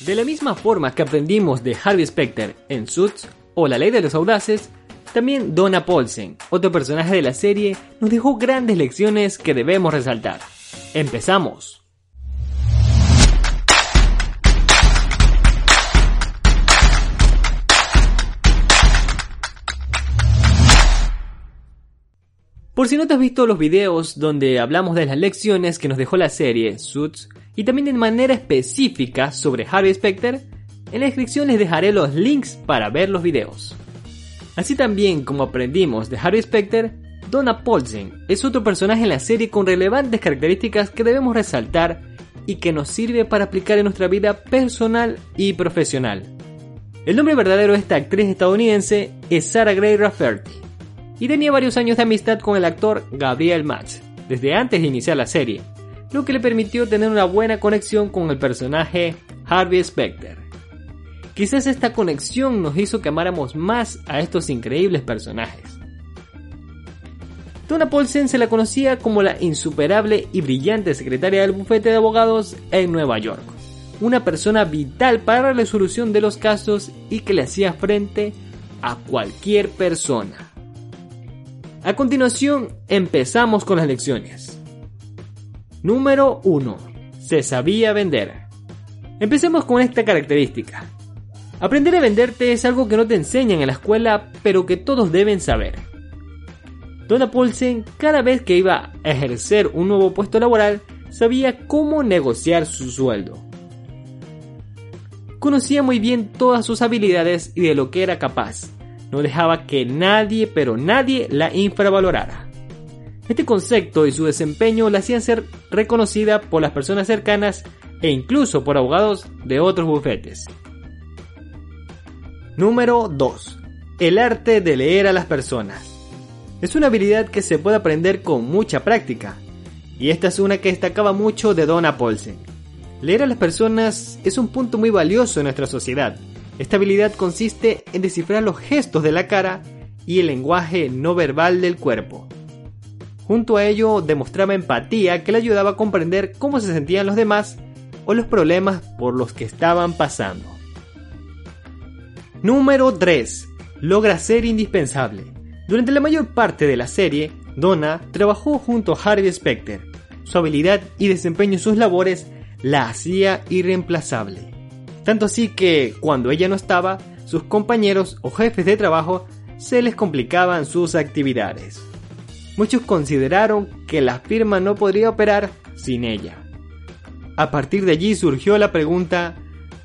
De la misma forma que aprendimos de Harvey Specter en Suits o La Ley de los Audaces, también Donna Paulsen, otro personaje de la serie, nos dejó grandes lecciones que debemos resaltar. ¡Empezamos! Por si no te has visto los videos donde hablamos de las lecciones que nos dejó la serie Suits y también de manera específica sobre Harvey Specter, en la descripción les dejaré los links para ver los videos. Así también como aprendimos de Harvey Specter, Donna Paulsen es otro personaje en la serie con relevantes características que debemos resaltar y que nos sirve para aplicar en nuestra vida personal y profesional. El nombre verdadero de esta actriz estadounidense es Sarah Gray Rafferty y tenía varios años de amistad con el actor Gabriel Max, desde antes de iniciar la serie, lo que le permitió tener una buena conexión con el personaje Harvey Specter. Quizás esta conexión nos hizo que amáramos más a estos increíbles personajes. Donna Paulsen se la conocía como la insuperable y brillante secretaria del bufete de abogados en Nueva York, una persona vital para la resolución de los casos y que le hacía frente a cualquier persona. A continuación, empezamos con las lecciones. Número 1. Se sabía vender. Empecemos con esta característica. Aprender a venderte es algo que no te enseñan en la escuela, pero que todos deben saber. Donna Paulsen, cada vez que iba a ejercer un nuevo puesto laboral, sabía cómo negociar su sueldo. Conocía muy bien todas sus habilidades y de lo que era capaz, no dejaba que nadie, pero nadie, la infravalorara. Este concepto y su desempeño la hacían ser reconocida por las personas cercanas e incluso por abogados de otros bufetes. Número 2. El arte de leer a las personas. Es una habilidad que se puede aprender con mucha práctica, y esta es una que destacaba mucho de Donna Paulsen. Leer a las personas es un punto muy valioso en nuestra sociedad, esta habilidad consiste en descifrar los gestos de la cara y el lenguaje no verbal del cuerpo. Junto a ello demostraba empatía que le ayudaba a comprender cómo se sentían los demás o los problemas por los que estaban pasando. Número 3. Logra ser indispensable. Durante la mayor parte de la serie, Donna trabajó junto a Harvey Specter. Su habilidad y desempeño en sus labores la hacía irreemplazable. Tanto así que, cuando ella no estaba, sus compañeros o jefes de trabajo se les complicaban sus actividades. Muchos consideraron que la firma no podría operar sin ella. A partir de allí surgió la pregunta,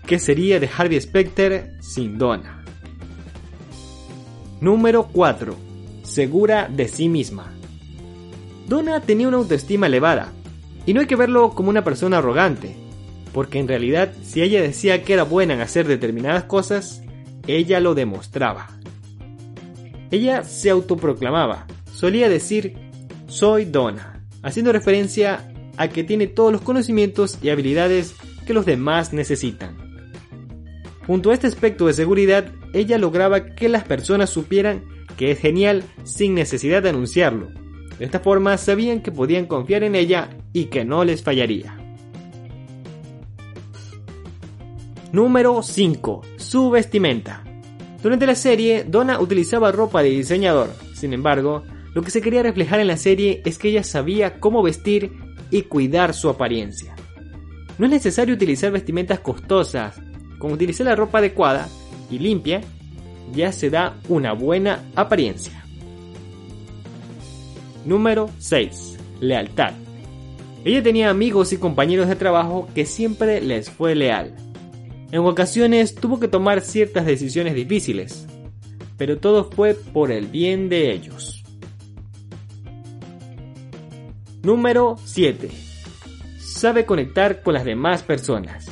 ¿qué sería de Harvey Specter sin Donna? Número 4. Segura de sí misma. Donna tenía una autoestima elevada, y no hay que verlo como una persona arrogante, porque en realidad si ella decía que era buena en hacer determinadas cosas, ella lo demostraba. Ella se autoproclamaba, solía decir soy Donna, haciendo referencia a que tiene todos los conocimientos y habilidades que los demás necesitan. Junto a este aspecto de seguridad, ella lograba que las personas supieran que es genial sin necesidad de anunciarlo. De esta forma sabían que podían confiar en ella y que no les fallaría. Número 5. Su vestimenta. Durante la serie, Donna utilizaba ropa de diseñador. Sin embargo, lo que se quería reflejar en la serie es que ella sabía cómo vestir y cuidar su apariencia. No es necesario utilizar vestimentas costosas. Con utilizar la ropa adecuada y limpia, ya se da una buena apariencia. Número 6. Lealtad. Ella tenía amigos y compañeros de trabajo que siempre les fue leal. En ocasiones tuvo que tomar ciertas decisiones difíciles, pero todo fue por el bien de ellos. Número 7. Sabe conectar con las demás personas.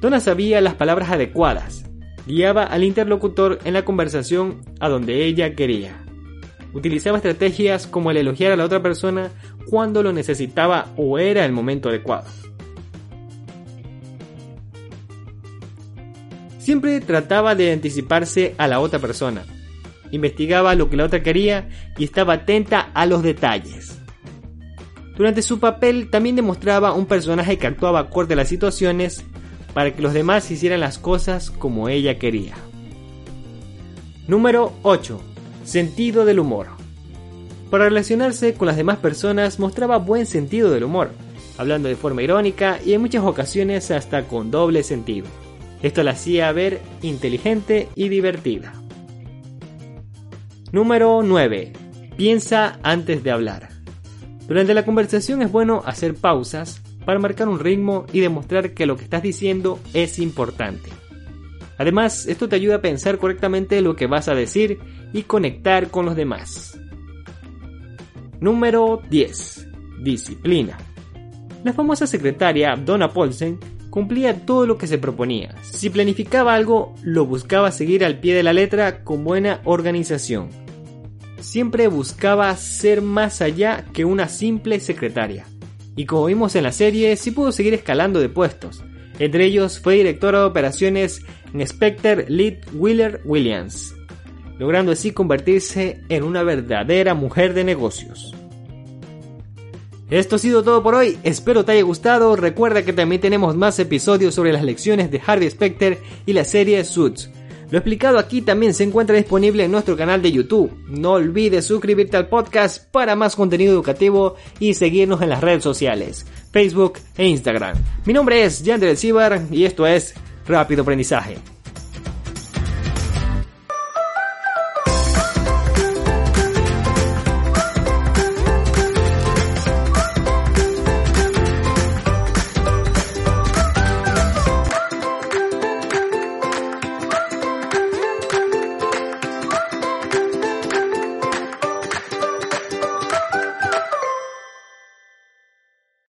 Donna sabía las palabras adecuadas, guiaba al interlocutor en la conversación a donde ella quería. Utilizaba estrategias como el elogiar a la otra persona cuando lo necesitaba o era el momento adecuado. Siempre trataba de anticiparse a la otra persona. Investigaba lo que la otra quería y estaba atenta a los detalles. Durante su papel también demostraba un personaje que actuaba acorde a las situaciones, para que los demás hicieran las cosas como ella quería. Número 8. Sentido del humor. Para relacionarse con las demás personas mostraba buen sentido del humor, hablando de forma irónica y en muchas ocasiones hasta con doble sentido. Esto la hacía ver inteligente y divertida. Número 9. Piensa antes de hablar. Durante la conversación es bueno hacer pausas para marcar un ritmo y demostrar que lo que estás diciendo es importante. Además, esto te ayuda a pensar correctamente lo que vas a decir y conectar con los demás. Número 10. Disciplina. La famosa secretaria Donna Paulsen cumplía todo lo que se proponía. Si planificaba algo, lo buscaba seguir al pie de la letra con buena organización. Siempre buscaba ser más allá que una simple secretaria. Y como vimos en la serie, sí pudo seguir escalando de puestos. Entre ellos fue directora de operaciones en Spectre Lead Wheeler Williams, logrando así convertirse en una verdadera mujer de negocios. Esto ha sido todo por hoy, espero te haya gustado, recuerda que también tenemos más episodios sobre las lecciones de Harvey Specter y la serie Suits. Lo explicado aquí también se encuentra disponible en nuestro canal de YouTube. No olvides suscribirte al podcast para más contenido educativo y seguirnos en las redes sociales, Facebook e Instagram. Mi nombre es Yander El Cibar y esto es Rápido Aprendizaje.